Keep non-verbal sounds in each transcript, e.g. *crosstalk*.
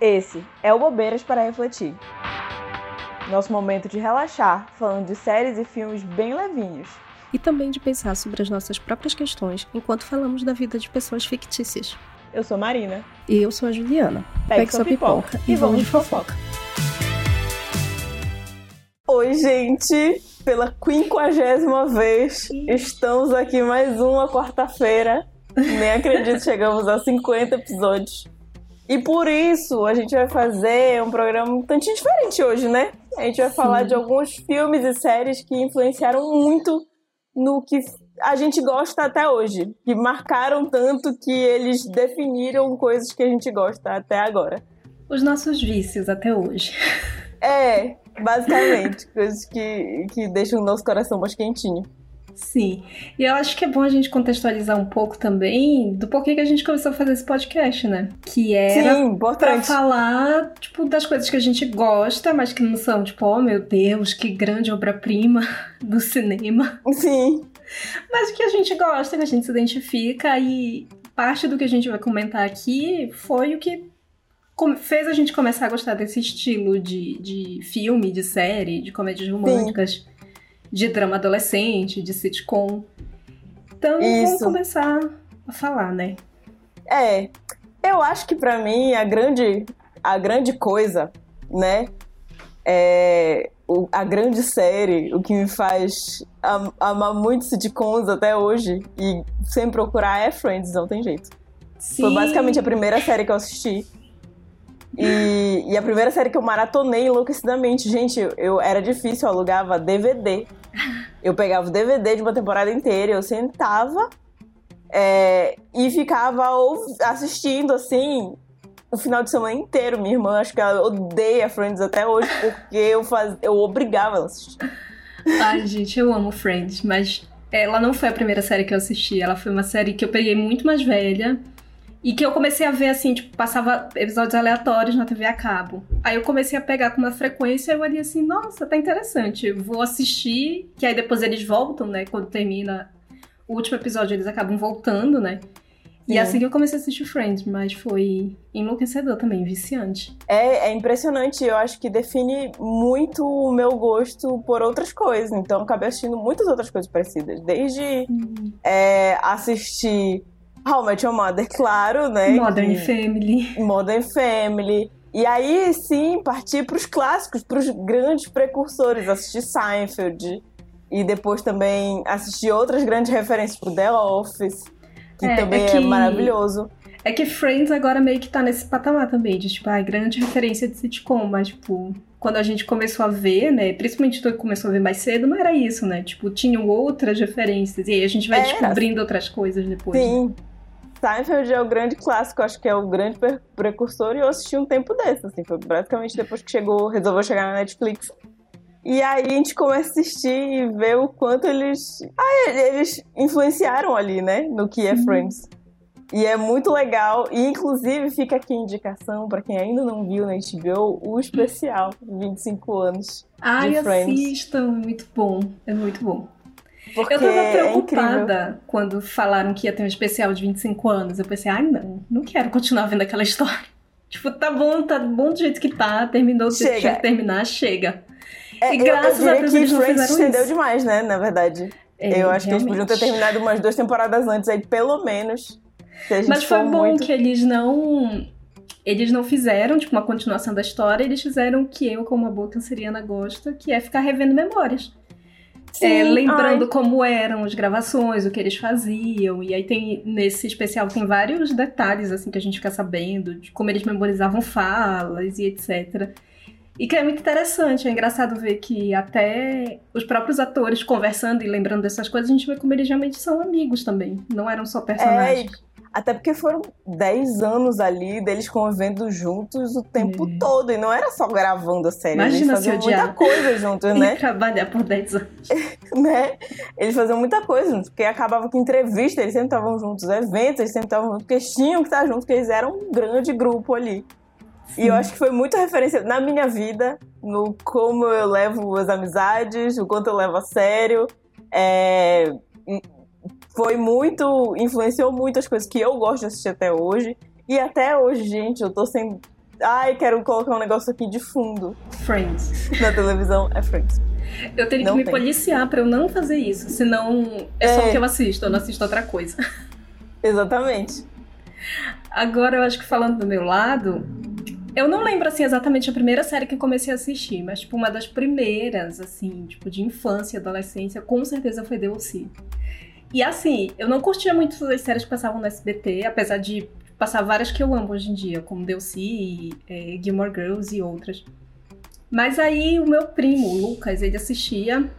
Esse é o Bobeiras para Refletir. Nosso momento de relaxar, falando de séries e filmes bem levinhos. E também de pensar sobre as nossas próprias questões enquanto falamos da vida de pessoas fictícias. Eu sou Marina. E eu sou a Juliana. Pegue, Pegue sua pipoca, pipoca e vamos de fofoca. Oi, gente! Pela quinquagésima vez, estamos aqui mais uma quarta-feira. Nem acredito, chegamos a 50 episódios. E por isso a gente vai fazer um programa um tantinho diferente hoje, né? A gente vai Sim. falar de alguns filmes e séries que influenciaram muito no que a gente gosta até hoje. Que marcaram tanto que eles definiram coisas que a gente gosta até agora. Os nossos vícios até hoje. É, basicamente. coisas que, que deixam o nosso coração mais quentinho. Sim. E eu acho que é bom a gente contextualizar um pouco também do porquê que a gente começou a fazer esse podcast, né? Que era Sim, pra falar, tipo, das coisas que a gente gosta, mas que não são, tipo, oh meu Deus, que grande obra-prima *laughs* do cinema. Sim. Mas que a gente gosta, que a gente se identifica e parte do que a gente vai comentar aqui foi o que fez a gente começar a gostar desse estilo de, de filme, de série, de comédias românticas. Sim de drama adolescente, de sitcom. Então, Isso. vamos começar a falar, né? É, eu acho que para mim a grande, a grande coisa, né, é o, a grande série, o que me faz am, amar muito sitcoms até hoje e sem procurar é Friends, não tem jeito. Sim. Foi basicamente a primeira série que eu assisti. E, e, a primeira série que eu maratonei enlouquecidamente. Gente, eu, eu era difícil, eu alugava DVD eu pegava o DVD de uma temporada inteira, eu sentava é, e ficava assistindo assim o final de semana inteiro. Minha irmã, acho que ela odeia Friends até hoje, porque eu, faz, eu obrigava ela a assistir. Ai, gente, eu amo Friends, mas ela não foi a primeira série que eu assisti. Ela foi uma série que eu peguei muito mais velha. E que eu comecei a ver assim, tipo, passava episódios aleatórios na TV a cabo. Aí eu comecei a pegar com uma frequência e eu olhei assim, nossa, tá interessante. Vou assistir, que aí depois eles voltam, né? Quando termina o último episódio, eles acabam voltando, né? E é. assim que eu comecei a assistir Friends, mas foi enlouquecedor também, viciante. É, é impressionante, eu acho que define muito o meu gosto por outras coisas. Então acabei assistindo muitas outras coisas parecidas. Desde é, assistir How Met Your Mother, claro, né? Modern que... Family. Modern Family. E aí, sim, partir para os clássicos, para os grandes precursores, assistir Seinfeld. E depois também assistir outras grandes referências pro The Office, que é, também é, que... é maravilhoso. É que Friends agora meio que tá nesse patamar também, de tipo, ah, grande referência de sitcom, mas tipo, quando a gente começou a ver, né, principalmente tu começou a ver mais cedo, não era isso, né? Tipo, tinham outras referências, e aí a gente vai era. descobrindo outras coisas depois. Sim. Né? Seinfeld é o grande clássico, acho que é o grande precursor, e eu assisti um tempo desse, assim, foi praticamente depois que chegou, resolveu chegar na Netflix. E aí a gente começa a assistir e ver o quanto eles. Ah, eles influenciaram ali, né? No que é Friends. E é muito legal. E inclusive fica aqui a indicação para quem ainda não viu na HBO o especial 25 anos. Ai, de Friends. assistam, muito bom. É muito bom. Porque eu tava é preocupada é quando falaram que ia ter um especial de 25 anos. Eu pensei, ai não, não quero continuar vendo aquela história. *laughs* Tipo, tá bom, tá bom do jeito que tá, terminou do jeito que tinha que terminar, chega. É, e graças eu, a Deus eles não fizeram estendeu demais, né, na verdade. É, eu acho realmente. que eles podiam ter terminado umas duas temporadas antes aí, pelo menos. Mas foi bom muito... que eles não eles não fizeram, tipo, uma continuação da história, eles fizeram o que eu, como uma boa canceriana, gosto, que é ficar revendo memórias. É, lembrando Ai. como eram as gravações, o que eles faziam. E aí tem, nesse especial, tem vários detalhes, assim, que a gente fica sabendo, de como eles memorizavam falas e etc. E que é muito interessante, é engraçado ver que até os próprios atores conversando e lembrando dessas coisas, a gente vê como eles realmente são amigos também, não eram só personagens. É, até porque foram 10 anos ali deles convivendo juntos o tempo é. todo. E não era só gravando a série. Imagina eles faziam muita coisa juntos, *laughs* né? Trabalhar por 10 anos. *laughs* né? Eles faziam muita coisa juntos. Porque acabava que entrevista, eles sempre estavam juntos. Eventos, eles sempre estavam juntos. Porque eles tinham que estar juntos, porque eles eram um grande grupo ali. Sim. E eu acho que foi muita referência na minha vida, no como eu levo as amizades, o quanto eu levo a sério. É foi muito. influenciou muito as coisas que eu gosto de assistir até hoje. E até hoje, gente, eu tô sem ai, quero colocar um negócio aqui de fundo. Friends. *laughs* Na televisão, é Friends. Eu teria Não que me tem. policiar pra eu não fazer isso, senão é, só É. o que eu assisto, eu não assisto outra coisa. *laughs* Exatamente. Agora eu acho que falando do meu lado, eu não lembro assim exatamente a primeira série que eu comecei a assistir, mas tipo uma das primeiras assim, tipo de infância e adolescência, com certeza foi The O.C. E assim, eu não curtia muito as séries que passavam no SBT, apesar de passar várias que eu amo hoje em dia, como The O.C., e, é, Gilmore Girls e outras. Mas aí o meu primo, o Lucas, ele assistia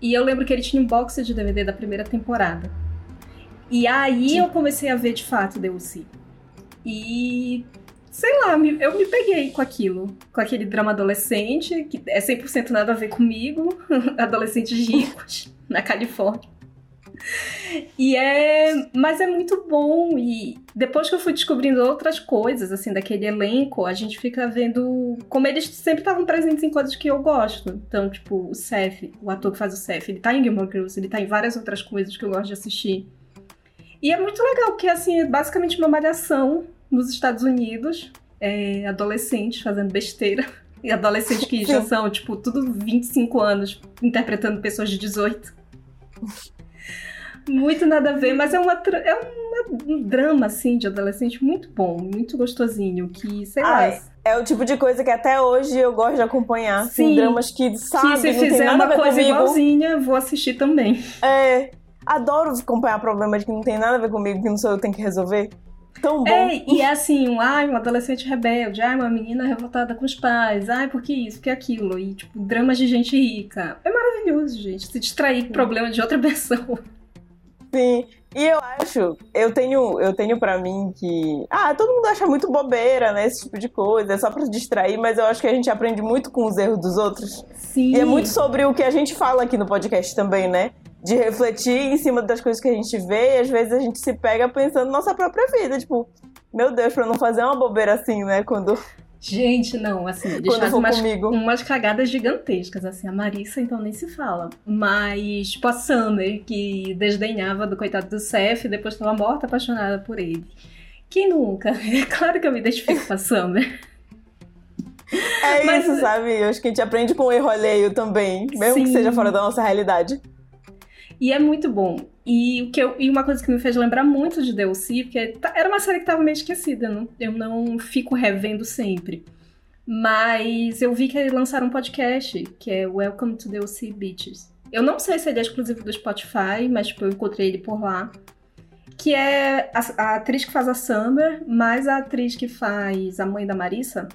e eu lembro que ele tinha um box de DVD da primeira temporada. E aí Sim. eu comecei a ver de fato The O.C. E sei lá, eu me peguei com aquilo, com aquele drama adolescente, que é 100% nada a ver comigo, *laughs* adolescentes ricos na Califórnia. E é, mas é muito bom e depois que eu fui descobrindo outras coisas assim daquele elenco, a gente fica vendo como eles sempre estavam presentes em coisas que eu gosto. Então, tipo, o Seth, o ator que faz o Seth, ele tá em Gilmore Girls, ele tá em várias outras coisas que eu gosto de assistir. E é muito legal, porque assim, é basicamente uma malhação nos Estados Unidos, é, adolescentes fazendo besteira. *laughs* E adolescentes que já *laughs* são, tipo, tudo 25 anos, interpretando pessoas de 18. Muito nada a ver, mas é, uma, é uma- um drama, assim, de adolescente muito bom, muito gostosinho, que, sei lá, Ai, É o tipo de coisa que até hoje eu gosto de acompanhar. Sim. Sim. dramas que, sabe, que se fizer uma coisa comigo. igualzinha, vou assistir também. É, adoro acompanhar problemas que não tem nada a ver comigo, que não sou eu que tenho que resolver. Tão bom. É, e é assim, um, ai, um adolescente rebelde, ai, uma menina revoltada com os pais, ai, por que isso, por que aquilo? E, tipo, dramas de gente rica. É maravilhoso, gente, se distrair com problema de outra *laughs* pessoa. Sim. E eu acho, eu tenho, eu tenho para mim que, ah, todo mundo acha muito bobeira, né, esse tipo de coisa, é só pra se distrair, mas eu acho que a gente aprende muito com os erros dos outros. Sim. E é muito sobre o que a gente fala aqui no podcast também, né? De refletir em cima das coisas que a gente vê e às vezes a gente se pega pensando na nossa própria vida, tipo, meu Deus, pra não fazer uma bobeira assim, né, quando, Gente, não, assim, eles quando fazem umas, comigo. umas cagadas gigantescas, assim, a Marissa então nem se fala. Mas, tipo, a Summer, que desdenhava do coitado do Seth e depois estava morta apaixonada por ele. Quem nunca? *laughs* É claro que eu me identifico com a Summer. É Mas- isso, sabe? Eu acho que a gente aprende com o erro alheio também, mesmo que Sim. seja fora da nossa realidade. E é muito bom. E, o que eu- e uma coisa que me fez lembrar muito de DLC, porque tá- era uma série que estava meio esquecida, eu não, eu não fico revendo sempre. Mas eu vi que lançaram um podcast, que é Welcome to DLC Beaches. Eu não sei se ele é exclusivo do Spotify, mas tipo, eu encontrei ele por lá. Que é a, a atriz que faz a Summer, mais a atriz que faz a mãe da Marissa.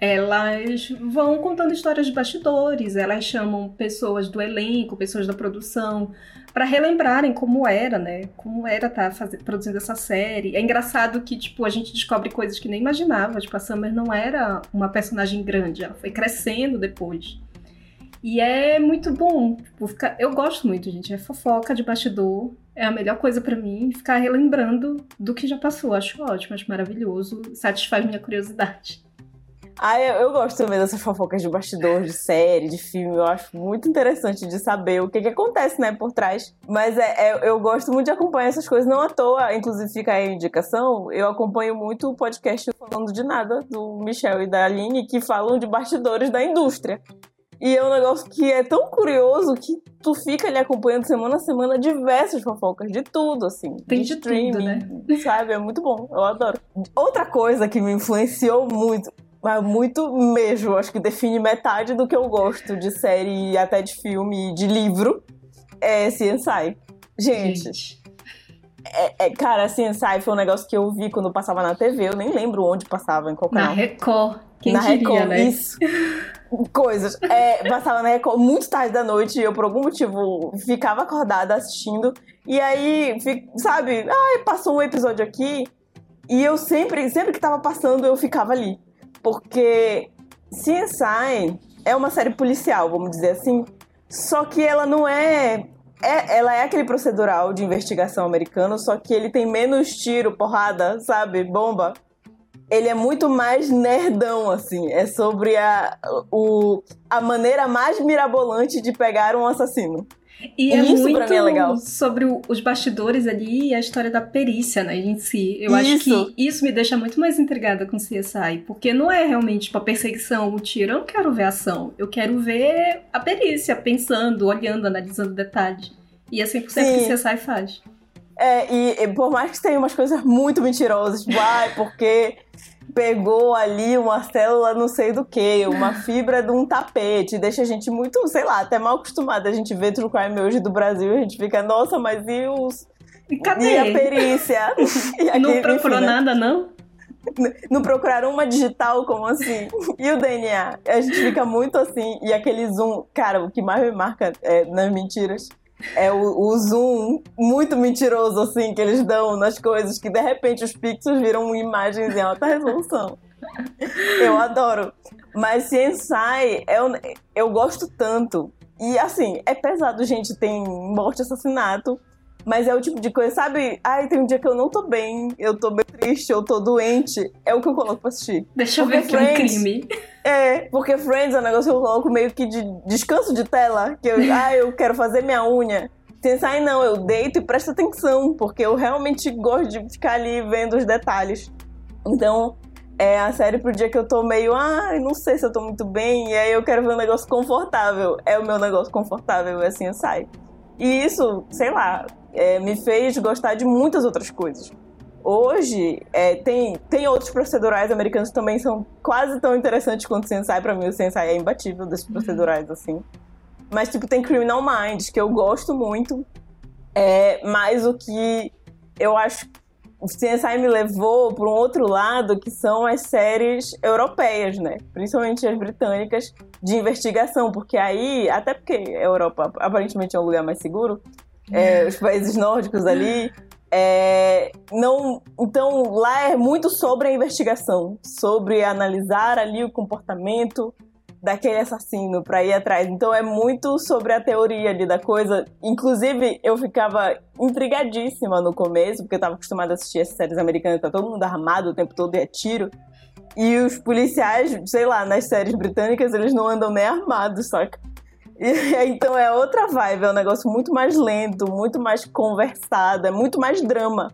Elas vão contando histórias de bastidores, elas chamam pessoas do elenco, pessoas da produção, para relembrarem como era, né? Como era estar produzindo essa série. É engraçado que, tipo, a gente descobre coisas que nem imaginava. Tipo, a Summer não era uma personagem grande, ela foi crescendo depois. E é muito bom. Tipo, ficar... Eu gosto muito, gente. É fofoca de bastidor. É a melhor coisa pra mim. Ficar relembrando do que já passou. Acho ótimo, acho maravilhoso. Satisfaz minha curiosidade. Ah, eu, eu gosto também dessas fofocas de bastidor, de série, de filme. Eu acho muito interessante de saber o que, que acontece, né, por trás. Mas é, é- eu gosto muito de acompanhar essas coisas, não à toa. Inclusive, fica aí a indicação. Eu acompanho muito o podcast Falando de Nada, do Michel e da Aline, que falam de bastidores da indústria. E é um negócio que é tão curioso que tu fica ali acompanhando semana a semana diversas fofocas, de tudo, assim. Tem de de tudo, né? Sabe? É muito bom. Eu adoro. Outra coisa que me influenciou muito, mas muito mesmo, acho que define metade do que eu gosto de série, até de filme, de livro, é CSI. Gente, É, é, cara, CSI foi um negócio que eu vi quando passava na TV, eu nem lembro onde passava, em qual Na canal. Record. Quem na diria, Record, né? isso. Coisas. É, passava na Record muito tarde da noite e eu, por algum motivo, ficava acordada assistindo. E aí, sabe, ai, passou um episódio aqui e eu sempre, sempre que tava passando, eu ficava ali. Porque CSI é uma série policial, vamos dizer assim. Só que ela não é. é ela é aquele procedural de investigação americano, só que ele tem menos tiro, porrada, sabe? Bomba ele é muito mais nerdão, assim. É sobre a, o, a maneira mais mirabolante de pegar um assassino. E, é isso muito pra mim é legal. sobre os bastidores ali e a história da perícia, né, em si. Eu isso. acho que isso me deixa muito mais intrigada com CSI, porque não é realmente tipo a perseguição, o tiro. Eu não quero ver a ação. Eu quero ver a perícia, pensando, olhando, analisando detalhes. E é 100% Sim. que CSI faz. É, e, e, por mais que tenha umas coisas muito mentirosas, tipo, ai, porque pegou ali uma célula não sei do que, uma fibra de um tapete, deixa a gente muito, sei lá, até mal acostumada. A gente vê True Crime hoje do Brasil, a gente fica, nossa, mas e os. E cadê? E a perícia? *laughs* E aqui, não procurou enfim, né? nada, não? Não procuraram uma digital, como assim? E o DNA? A gente fica muito assim, e aquele zoom, cara, o que mais me marca é, nas mentiras é o, o, zoom muito mentiroso, assim, que eles dão nas coisas, que de repente os pixels viram imagens em alta resolução. Eu adoro. Mas CSI, eu, eu gosto tanto. E assim, é pesado, gente, tem morte, assassinato. Mas é o tipo de coisa, sabe? Ai, tem um dia que eu não tô bem, eu tô bem triste, eu tô doente. É o que eu coloco pra assistir. Deixa eu ver aqui Friends, um crime. É, porque Friends é um negócio que eu coloco meio que de descanso de tela. Que eu, ah, eu quero fazer minha unha. Pensar, não, eu deito e presto atenção, porque eu realmente gosto de ficar ali vendo os detalhes. Então, é a série pro dia que eu tô meio, ah, não sei se eu tô muito bem, e aí eu quero ver um negócio confortável. É o meu negócio confortável, assim eu saio. E isso, sei lá, é, me fez gostar de muitas outras coisas. Hoje, é, tem, tem outros procedurais americanos que também são quase tão interessantes quanto o Sensai. Pra mim, o Sensai é imbatível desses uhum. procedurais, assim. Mas, tipo, tem Criminal Minds, que eu gosto muito. É, mas o que eu acho o CSI me levou para um outro lado, que são as séries europeias, né? Principalmente as britânicas, de investigação. Porque aí, até porque a Europa aparentemente é um lugar mais seguro, é, os países nórdicos ali. É, não, então lá é muito sobre a investigação, sobre analisar ali o comportamento daquele assassino para ir atrás. Então é muito sobre a teoria ali da coisa. Inclusive, eu ficava intrigadíssima no começo, porque eu tava acostumada a assistir essas séries americanas, tá todo mundo armado o tempo todo e é tiro. E os policiais, sei lá, nas séries britânicas, eles não andam nem armados, saca? *laughs* Então é outra vibe, é um negócio muito mais lento, muito mais conversado, é muito mais drama.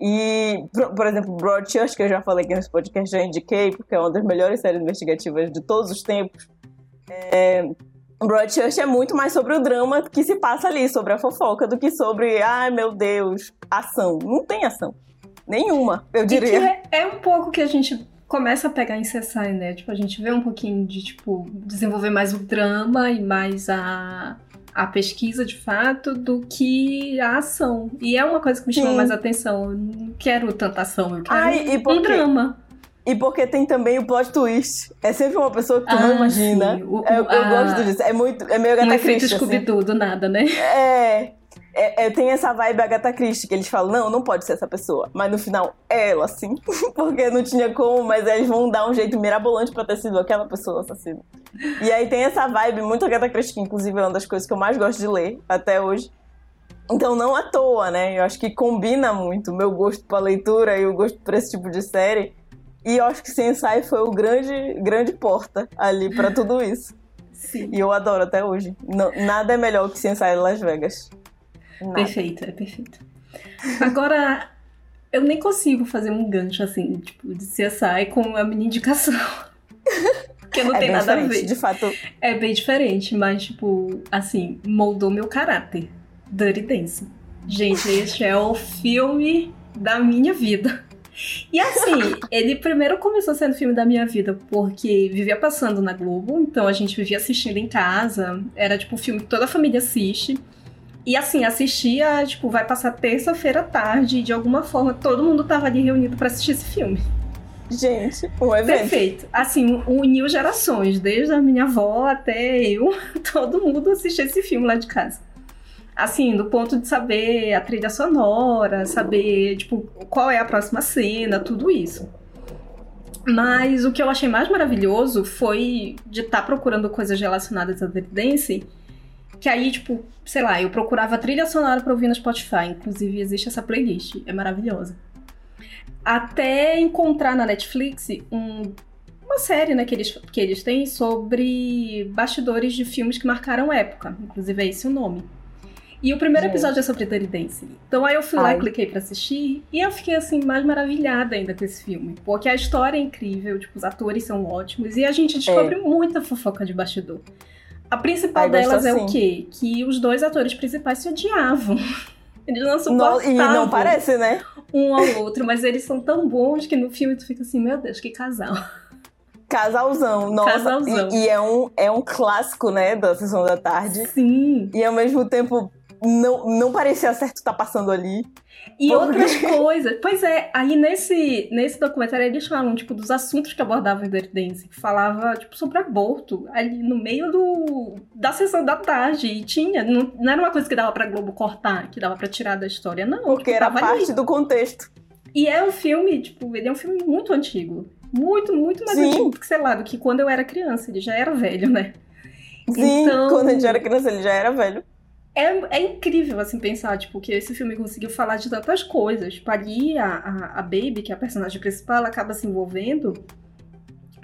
E, por, por exemplo, Broadchurch, que eu já falei aqui nesse podcast, já indiquei, porque é uma das melhores séries investigativas de todos os tempos. É, Broadchurch é muito mais sobre o drama que se passa ali, sobre a fofoca, do que sobre, ai meu Deus, ação. Não tem ação. Nenhuma, eu diria. É, é um pouco que a gente começa a pegar em CSI, né? Tipo, a gente vê um pouquinho de, tipo, desenvolver mais o drama e mais a, a pesquisa de fato do que a ação. E é uma coisa que me chama mais atenção. Eu não quero tanta ação, eu quero Ai, um drama. E porque tem também o plot twist. É sempre uma pessoa que tu ah, não imagina. O, o, eu, eu a... gosto disso. É muito. É meio Agatha um Christie. Um efeito assim. do nada, né? É. É, é, tem essa vibe Agatha Christie, que eles falam, não, não pode ser essa pessoa. Mas no final, é ela, sim. *laughs* Porque não tinha como, mas eles vão dar um jeito mirabolante pra ter sido aquela pessoa assassina. E aí tem essa vibe muito Agatha Christie, que inclusive é uma das coisas que eu mais gosto de ler até hoje. Então não à toa, né? Eu acho que combina muito o meu gosto pra leitura e o gosto pra esse tipo de série. E eu acho que Sensai foi o grande, grande porta ali para tudo isso. Sim. E eu adoro até hoje. Não, nada é melhor que Sensai Las Vegas. Nada. Perfeito, é perfeito. Agora, eu nem consigo fazer um gancho assim, tipo, de CSI com a minha indicação. *laughs* Porque não é tem nada a ver. De fato. É bem diferente, mas, tipo, assim, moldou meu caráter. Dirty Dance. Gente, este é o filme da minha vida. E assim, *laughs* ele primeiro começou sendo filme da minha vida porque vivia passando na Globo, então a gente vivia assistindo em casa. Era tipo um filme que toda a família assiste. E assim, assistia, tipo, vai passar terça-feira à tarde e de alguma forma todo mundo tava ali reunido para assistir esse filme. Gente, um evento. Perfeito. Assim, uniu gerações, desde a minha avó até eu, *laughs* todo mundo assistia esse filme lá de casa. Assim, do ponto de saber a trilha sonora, saber, tipo, qual é a próxima cena, tudo isso. Mas o que eu achei mais maravilhoso foi de estar tá procurando coisas relacionadas à Dance que aí, tipo, sei lá, eu procurava trilha sonora pra ouvir no Spotify. Inclusive, existe essa playlist. É maravilhosa. Até encontrar na Netflix um, uma série né, que, eles, que eles têm sobre bastidores de filmes que marcaram época. Inclusive, é esse o nome. E o primeiro Gente. episódio é sobre Dancing. Então aí eu fui Ai. lá e cliquei pra assistir. E eu fiquei, assim, mais maravilhada ainda com esse filme. Porque a história é incrível, tipo, os atores são ótimos. E a gente descobre é. muita fofoca de bastidor. A principal Ai, delas é assim. o quê? Que os dois atores principais se odiavam. *laughs* Eles não suportavam. e não parece, né? Um ao outro, mas eles são tão bons que no filme tu fica assim, meu Deus, que casal. Casalzão, nossa. Casalzão. E, e, é, um, é um clássico, né, da sessão da tarde. Sim. E ao mesmo tempo não, não parecia certo estar tá passando ali. E porque... outras *laughs* coisas. Pois é, aí nesse, nesse documentário eles falam, tipo, dos assuntos que abordavam o Dirty Dance, que falava, tipo, sobre aborto, ali no meio do, da sessão da tarde. E tinha, não, não era uma coisa que dava pra Globo cortar, que dava pra tirar da história, não. Porque tipo, era parte ali. do contexto. E é um filme, tipo, ele é um filme muito antigo. Muito, muito mais Sim. antigo que, sei lá, do que quando eu era criança. Ele já era velho, né? Sim, então... quando a gente era criança, ele já era velho é, é incrível, assim, pensar, tipo, que esse filme conseguiu falar de tantas coisas. Tipo, ali, a, a, a Baby, que é a personagem principal, ela acaba se envolvendo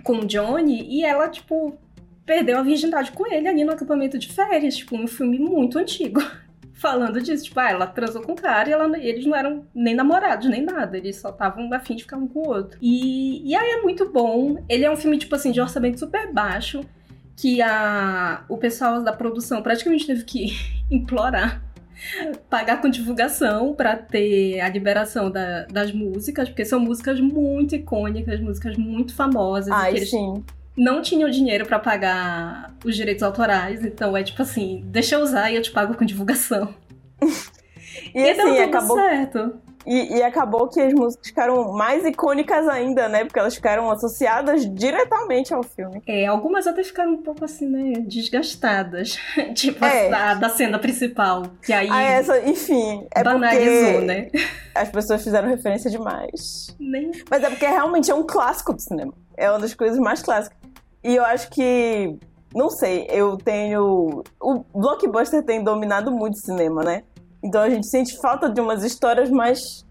com o Johnny e ela, tipo, perdeu a virgindade com ele ali no acampamento de férias. Tipo, um filme muito antigo. *laughs* Falando disso, tipo, ah, ela transou com o cara e ela, eles não eram nem namorados, nem nada. Eles só estavam afim de ficar um com o outro. E, e aí é muito bom. Ele é um filme, tipo assim, de orçamento super baixo que a, o pessoal da produção praticamente teve que *laughs* implorar pagar com divulgação para ter a liberação da, das músicas, porque são músicas muito icônicas, músicas muito famosas. Ai, sim. Não tinham dinheiro para pagar os direitos autorais, então é tipo assim, deixa eu usar e eu te pago com divulgação. *laughs* e, e assim, acabou certo. E, e, acabou que as músicas ficaram mais icônicas ainda, né? Porque elas ficaram associadas diretamente ao filme. É, algumas até ficaram um pouco assim, né? Desgastadas. *laughs* tipo, é. a, da cena principal. Que aí. Ah, essa, enfim. É banalizou, né? As pessoas fizeram referência demais. Nem... Mas é porque realmente é um clássico do cinema. É uma das coisas mais clássicas. E eu acho que. Não sei, eu tenho. O blockbuster tem dominado muito o cinema, né? Então a gente sente falta de umas histórias mais.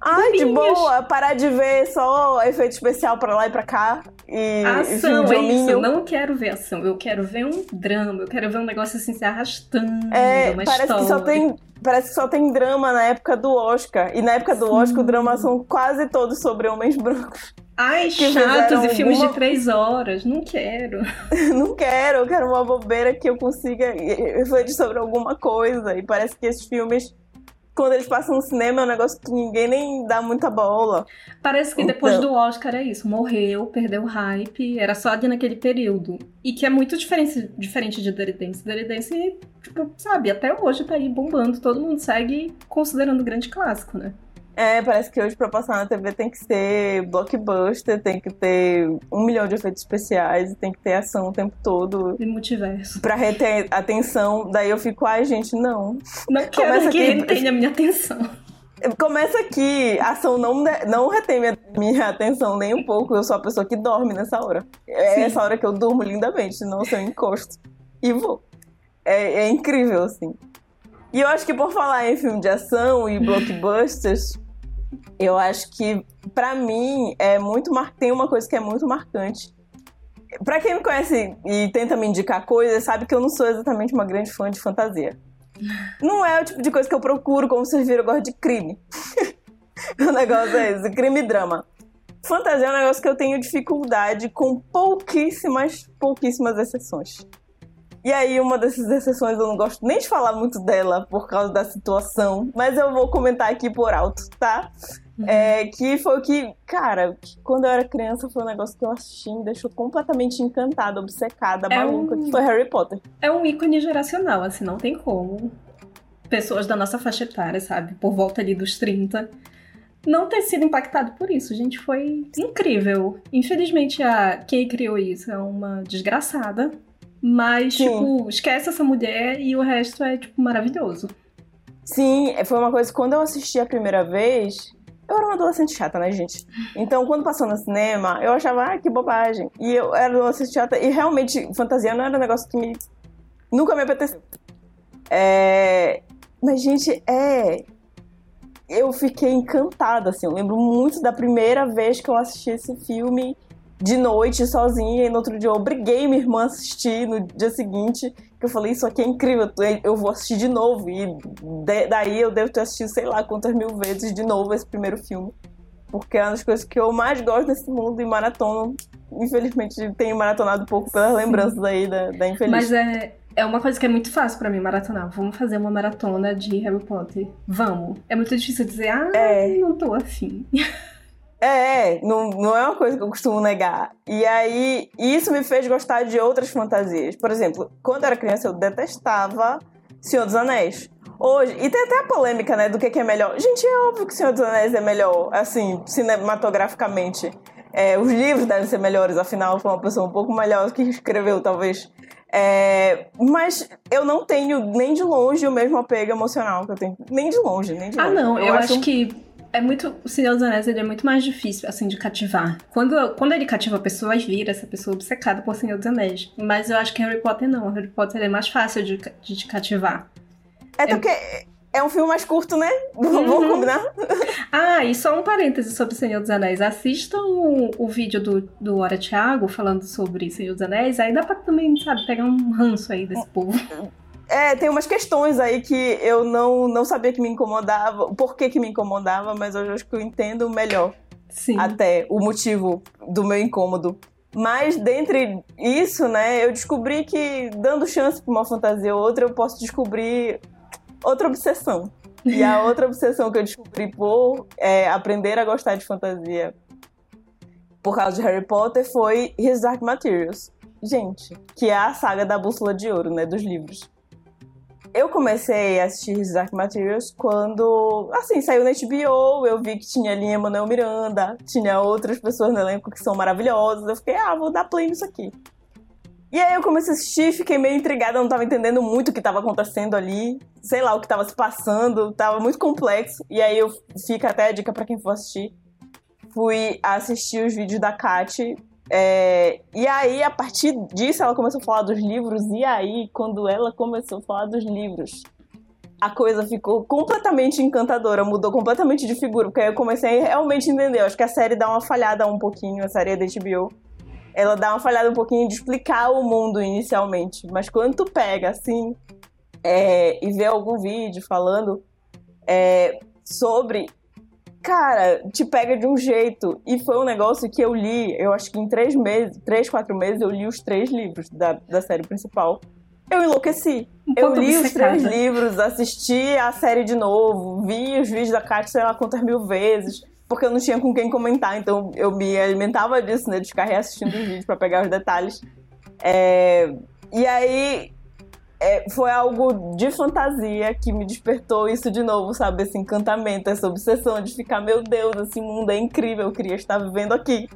Ai, de boa, parar de ver só efeito especial pra lá e pra cá. E, ação, é isso. Eu não quero ver ação. Eu quero ver um drama. Eu quero ver um negócio assim se arrastando. É, parece história. que só tem. Parece que só tem drama na época do Oscar. E na época do Sim. Oscar, o drama são quase todos sobre homens brancos. Ai, chatos e filmes alguma... de três horas. Não quero. *laughs* não quero, eu quero uma bobeira que eu consiga refletir sobre alguma coisa. E parece que esses filmes, quando eles passam no cinema, é um negócio que ninguém nem dá muita bola. Parece que então... depois do Oscar é isso. Morreu, perdeu o hype. Era só de naquele período. E que é muito diferente, diferente de Dirty Dance. Dirty Dance, tipo, sabe, até hoje tá aí bombando. Todo mundo segue considerando grande clássico, né? É, parece que hoje pra passar na TV tem que ser blockbuster, tem que ter um milhão de efeitos especiais, tem que ter ação o tempo todo. E multiverso. Pra reter atenção. Daí eu fico, ai, gente, não. Não quero Começa que aqui... retenha a minha atenção. Começa aqui, a ação não, não retém minha, minha atenção nem um pouco. Eu sou a pessoa que dorme nessa hora. É Sim. essa hora que eu durmo lindamente, não eu encosto. E vou. É, é incrível, assim. E eu acho que por falar em filme de ação e blockbusters, eu acho que, para mim, é muito mar... tem uma coisa que é muito marcante. Para quem me conhece e tenta me indicar coisas, sabe que eu não sou exatamente uma grande fã de fantasia. Não é o tipo de coisa que eu procuro, como vocês viram, eu gosto de crime. *laughs* o negócio é esse, crime e drama. Fantasia é um negócio que eu tenho dificuldade com pouquíssimas, pouquíssimas exceções. E aí, uma dessas exceções eu não gosto nem de falar muito dela por causa da situação, mas eu vou comentar aqui por alto, tá? Uhum. É, que foi o que, cara, quando eu era criança foi um negócio que eu assisti e me deixou completamente encantada, obcecada, é maluca, um... que foi Harry Potter. É um ícone geracional, assim, não tem como. Pessoas da nossa faixa etária, sabe? Por volta ali dos 30 não ter sido impactado por isso, gente, foi incrível. Infelizmente, a quem criou isso é uma desgraçada, mas, Sim. tipo, esquece essa mulher e o resto é, tipo, maravilhoso. Sim, foi uma coisa, quando eu assisti a primeira vez, eu era uma adolescente chata, né, gente? Então, quando passou no cinema, eu achava, ah, que bobagem. E eu era adolescente chata, e realmente, fantasia não era um negócio que me... nunca me apeteceu. É... Mas, gente, é... Eu fiquei encantada, assim. Eu lembro muito da primeira vez que eu assisti esse filme de noite sozinha e no outro dia eu obriguei minha irmã a assistir no dia seguinte, que eu falei, isso aqui é incrível, eu vou assistir de novo. E daí eu devo ter assistido sei lá quantas mil vezes de novo esse primeiro filme. Porque é uma das coisas que eu mais gosto desse mundo e maratona. Infelizmente, tenho maratonado pouco pelas lembranças aí da, da infeliz. Mas é, é uma coisa que é muito fácil para mim maratonar. Vamos fazer uma maratona de Harry Potter. Vamos. É muito difícil dizer, ah, é. não tô afim. *laughs* É, é, não, não é uma coisa que eu costumo negar. E aí, isso me fez gostar de outras fantasias. Por exemplo, quando eu era criança, eu detestava Senhor dos Anéis. Hoje, e tem até a polêmica, né, do que, que é melhor. Gente, é óbvio que Senhor dos Anéis é melhor, assim, cinematograficamente. É, os livros devem ser melhores, afinal, foi uma pessoa um pouco melhor que escreveu, talvez. É, mas eu não tenho nem de longe o mesmo apego emocional que eu tenho. Nem de longe, nem de ah, longe. Ah, não, eu, eu acho, acho que é muito. O Senhor dos Anéis ele é muito mais difícil, assim, de cativar. Quando, quando ele cativa a pessoa, vira essa pessoa obcecada por Senhor dos Anéis. Mas eu acho que Harry Potter não. Harry Potter é mais fácil de, de te cativar. É, é porque é um filme mais curto, né? *laughs* Uhum. Vamos combinar? Ah, e só um parêntese sobre Senhor dos Anéis. Assistam o, o vídeo do, do Hora Thiago falando sobre Senhor dos Anéis. Aí dá pra também, sabe, pegar um ranço aí desse povo. *laughs* É, tem umas questões aí que eu não, não sabia que me incomodava, por que que me incomodava, mas hoje eu acho que eu entendo melhor. Sim. Até o motivo do meu incômodo. Mas dentre isso, né, eu descobri que dando chance para uma fantasia ou outra, eu posso descobrir outra obsessão. E a *laughs* outra obsessão que eu descobri por é, aprender a gostar de fantasia por causa de Harry Potter foi His Dark Materials. Gente, que é a saga da Bússola de Ouro, né, dos livros. Eu comecei a assistir Dark Materials quando, assim, saiu na HBO, eu vi que tinha ali Emanuel Miranda, tinha outras pessoas no elenco que são maravilhosas, eu fiquei, ah, vou dar play nisso aqui. E aí eu comecei a assistir, fiquei meio intrigada, não tava entendendo muito o que tava acontecendo ali, sei lá o que tava se passando, tava muito complexo. E aí eu fica até a dica para quem for assistir. Fui assistir os vídeos da Kat. É, e aí, a partir disso, ela começou a falar dos livros. E aí, quando ela começou a falar dos livros, a coisa ficou completamente encantadora, mudou completamente de figura, porque aí eu comecei a realmente entender. Eu acho que a série dá uma falhada um pouquinho, a série é da HBO ela dá uma falhada um pouquinho de explicar o mundo inicialmente. Mas quando tu pega, assim, é, e vê algum vídeo falando é, sobre. Cara, te pega de um jeito. E foi um negócio que eu li, eu acho que em três meses, três, quatro meses, eu li os três livros da, da série principal. Eu enlouqueci. Eu li os três livros, assisti a série de novo, vi os vídeos da Kátia sei lá quantas mil vezes porque eu não tinha com quem comentar, então eu me alimentava disso, né? De ficar reassistindo os vídeos para pegar os detalhes. É... E aí é, foi algo de fantasia que me despertou isso de novo, sabe? Esse encantamento, essa obsessão de ficar, meu Deus, esse mundo é incrível, eu queria estar vivendo aqui.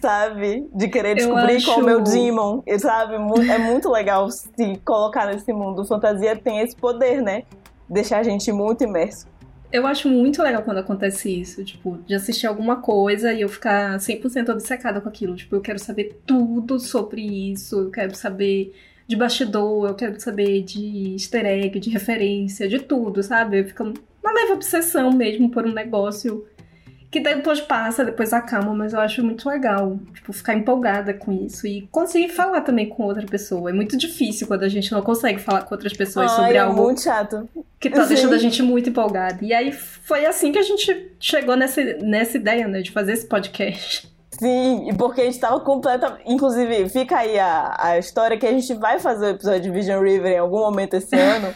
Sabe? De querer descobrir acho... qual é o meu demon, sabe? É muito legal se colocar nesse mundo. Fantasia tem esse poder, né? Deixar a gente muito imerso. Eu acho muito legal quando acontece isso, tipo, de assistir alguma coisa e eu ficar 100% obcecada com aquilo. Tipo, eu quero saber tudo sobre isso, eu quero saber de bastidor, eu quero saber de easter egg, de referência, de tudo, sabe? Eu fico uma leve obsessão mesmo por um negócio que depois passa, depois acalma, mas eu acho muito legal, tipo, ficar empolgada com isso e conseguir falar também com outra pessoa. É muito difícil quando a gente não consegue falar com outras pessoas Ai, sobre é algo muito chato. que tá Sim. deixando a gente muito empolgada. E aí foi assim que a gente chegou nessa, nessa ideia, né, de fazer esse podcast. Sim, e porque a gente tava completamente. Inclusive, fica aí a, a história que a gente vai fazer o episódio de Vision River em algum momento esse ano.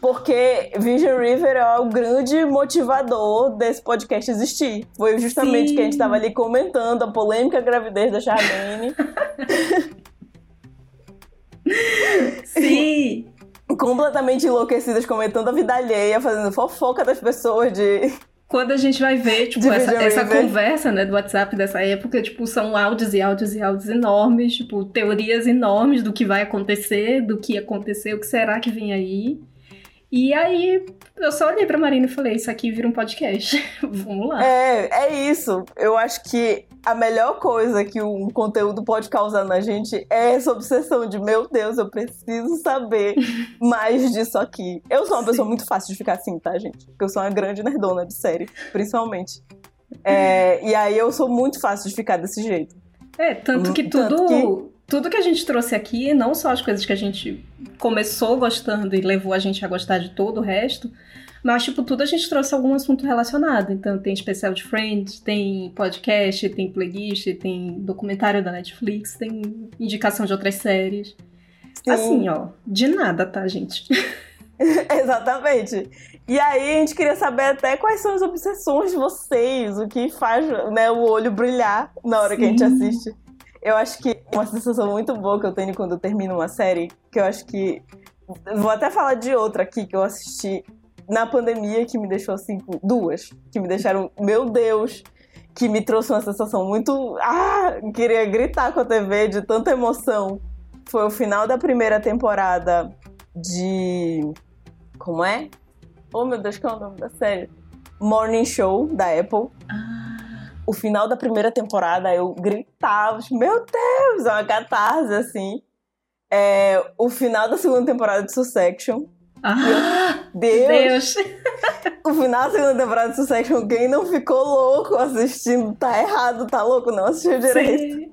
Porque Vision River é o grande motivador desse podcast existir. Foi justamente Sim. que a gente estava ali comentando a polêmica gravidez da Charlene. *laughs* Sim! Completamente enlouquecidas, comentando a vida alheia, fazendo fofoca das pessoas de quando a gente vai ver, tipo, essa, essa conversa, né, do WhatsApp dessa época, tipo, são áudios e áudios e áudios enormes, tipo, teorias enormes do que vai acontecer, do que aconteceu, o que será que vem aí. E aí eu só olhei pra Marina e falei, isso aqui vira um podcast. *laughs* Vamos lá. É, é isso. Eu acho que a melhor coisa que um conteúdo pode causar na gente é essa obsessão de, meu Deus, eu preciso saber *laughs* mais disso aqui. Eu sou uma Sim. pessoa muito fácil de ficar assim, tá, gente? Porque eu sou uma grande nerdona de série, principalmente. É, e aí eu sou muito fácil de ficar desse jeito. É, tanto que tudo, tanto que... tudo que a gente trouxe aqui, não só as coisas que a gente começou gostando e levou a gente a gostar de todo o resto, mas, tipo, tudo a gente trouxe algum assunto relacionado. Então, tem especial de Friends, tem podcast, tem playlist, tem documentário da Netflix, tem indicação de outras séries. Sim. Assim, ó, de nada, tá, gente? *laughs* Exatamente. E aí a gente queria saber até quais são as obsessões de vocês, o que faz né, o olho brilhar na hora Sim. que a gente assiste. Eu acho que uma sensação muito boa que eu tenho quando eu termino uma série, que eu acho que. Vou até falar de outra aqui que eu assisti na pandemia que me deixou assim, duas, que me deixaram, meu Deus, que me trouxe uma sensação muito. Ah! Queria gritar com a TV de tanta emoção. Foi o final da primeira temporada de. Como é? Oh meu Deus, qual é o nome da série? Morning Show da Apple. Ah. O final da primeira temporada eu gritava, meu Deus, é uma catarse assim. É, o final da segunda temporada de Succession ah, Deus! Deus. o final da segunda temporada de Succession, quem não ficou louco assistindo, tá errado, tá louco, não assistiu direito.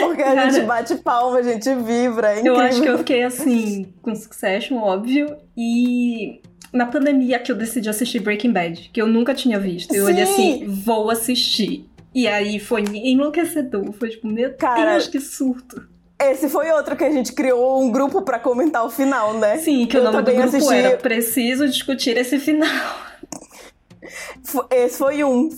Porque a Cara, gente bate palma, a gente vibra. É eu acho que eu fiquei assim, com Succession, óbvio. E na pandemia que eu decidi assistir Breaking Bad, que eu nunca tinha visto. Eu Sim. olhei assim, vou assistir. E aí foi enlouquecedor. Foi tipo, meu Cara, Deus, que surto. Esse foi outro que a gente criou um grupo para comentar o final, né? Sim, que eu o nome do grupo assisti... era Preciso Discutir Esse Final. Esse foi um.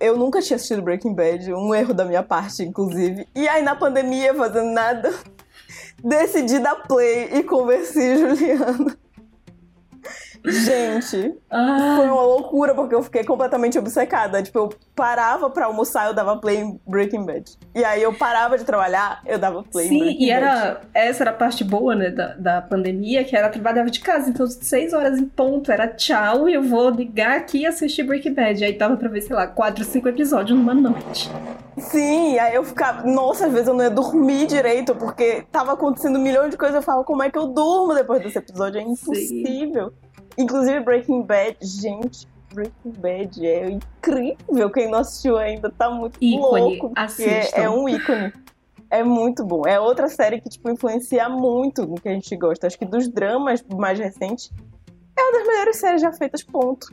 Eu nunca tinha assistido Breaking Bad, um erro da minha parte, inclusive. E aí, na pandemia, fazendo nada, *laughs* decidi dar play e conversei Juliana. Gente, ah. foi uma loucura porque eu fiquei completamente obcecada. Tipo, eu parava pra almoçar, eu dava play em Breaking Bad. E aí eu parava de trabalhar, eu dava play Sim, em Breaking e era, Bad. essa era a parte boa, né, da, da pandemia, que era trabalhava de casa. Então, seis horas em ponto, era tchau, e eu vou ligar aqui e assistir Breaking Bad. Aí tava pra ver, sei lá, quatro, cinco episódios numa noite. Sim, aí eu ficava. Nossa, às vezes eu não ia dormir direito, porque tava acontecendo um milhão de coisas. Eu falava, como é que eu durmo depois desse episódio? É impossível. Sim. Inclusive, Breaking Bad, gente, Breaking Bad é incrível. Quem não assistiu ainda tá muito ícone. louco. É, é um ícone. É muito bom. É outra série que, tipo, influencia muito no que a gente gosta. Acho que dos dramas mais recentes, é uma das melhores séries já feitas, ponto.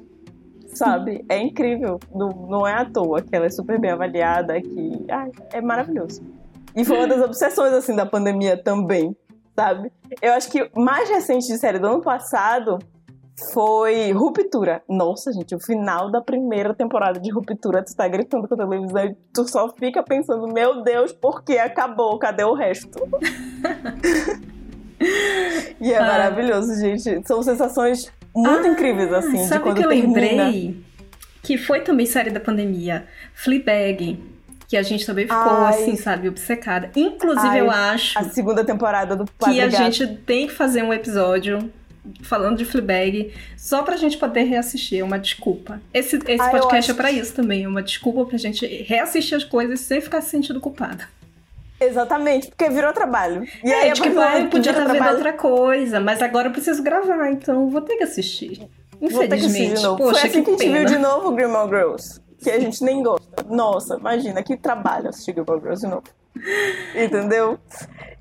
Sabe? Sim. É incrível. Não, não é à toa que ela é super bem avaliada, que ai, é maravilhoso. E foi uma das obsessões, assim, da pandemia também, sabe? Eu acho que mais recente de série do ano passado foi Ruptura. Nossa, gente, o final da primeira temporada de Ruptura, tu tá gritando com a televisão e tu só fica pensando, meu Deus, por que acabou? Cadê o resto? *laughs* e é ah. maravilhoso, gente. São sensações muito ah, incríveis, assim, sabe de quando que eu termina. lembrei? Que foi também série da pandemia. Fleabag. Que a gente também ficou, Ai. assim, sabe, obcecada. Inclusive, Ai, eu acho... A segunda temporada do Que a gente tem que fazer um episódio falando de Fleabag, só pra gente poder reassistir, é uma desculpa. Esse, esse ah, podcast é pra isso também, é uma desculpa pra gente reassistir as coisas sem ficar se sentindo culpada. Exatamente, porque virou trabalho. E é, aí, tipo, vai, eu podia estar vendo outra coisa, mas agora eu preciso gravar, então vou ter que assistir. Infelizmente. Vou que de. Poxa, Foi assim que, que a gente viu de novo Gilmore Girls, que a gente nem gosta. Nossa, imagina, que trabalho assistir Gilmore Girls de novo. Entendeu?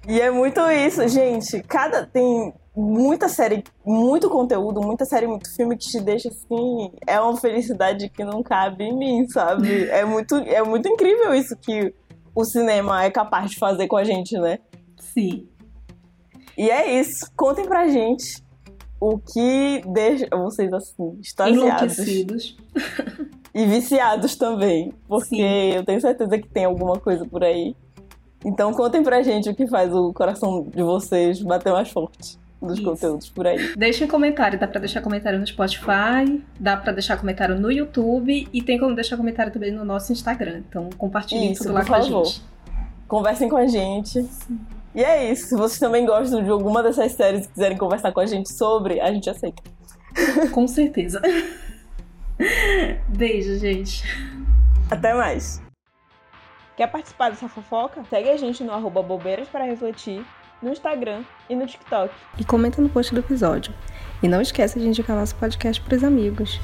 E é muito isso, gente. Cada tem muita série, muito conteúdo, muita série, muito filme que te deixa assim. É uma felicidade que não cabe em mim, sabe? É muito, é muito incrível isso que o cinema é capaz de fazer com a gente, né? Sim. E é isso. Contem pra gente o que deixa vocês assim, extasiados. E viciados também. Porque Sim. eu tenho certeza que tem alguma coisa por aí. Então contem pra gente o que faz o coração de vocês bater mais forte dos Isso. conteúdos por aí. Deixem comentário, dá pra deixar comentário no Spotify, dá pra deixar comentário no YouTube e tem como deixar comentário também no nosso Instagram. Então compartilhem isso, tudo lá com favor. a gente. Conversem com a gente. Sim. E é isso. Se vocês também gostam de alguma dessas séries e quiserem conversar com a gente sobre, a gente aceita. Com certeza. Beijo, gente. Até mais. Quer participar dessa fofoca? Segue a gente no arroba bobeiras para refletir no Instagram e no TikTok. E comenta no post do episódio. E não esqueça de indicar nosso podcast para os amigos.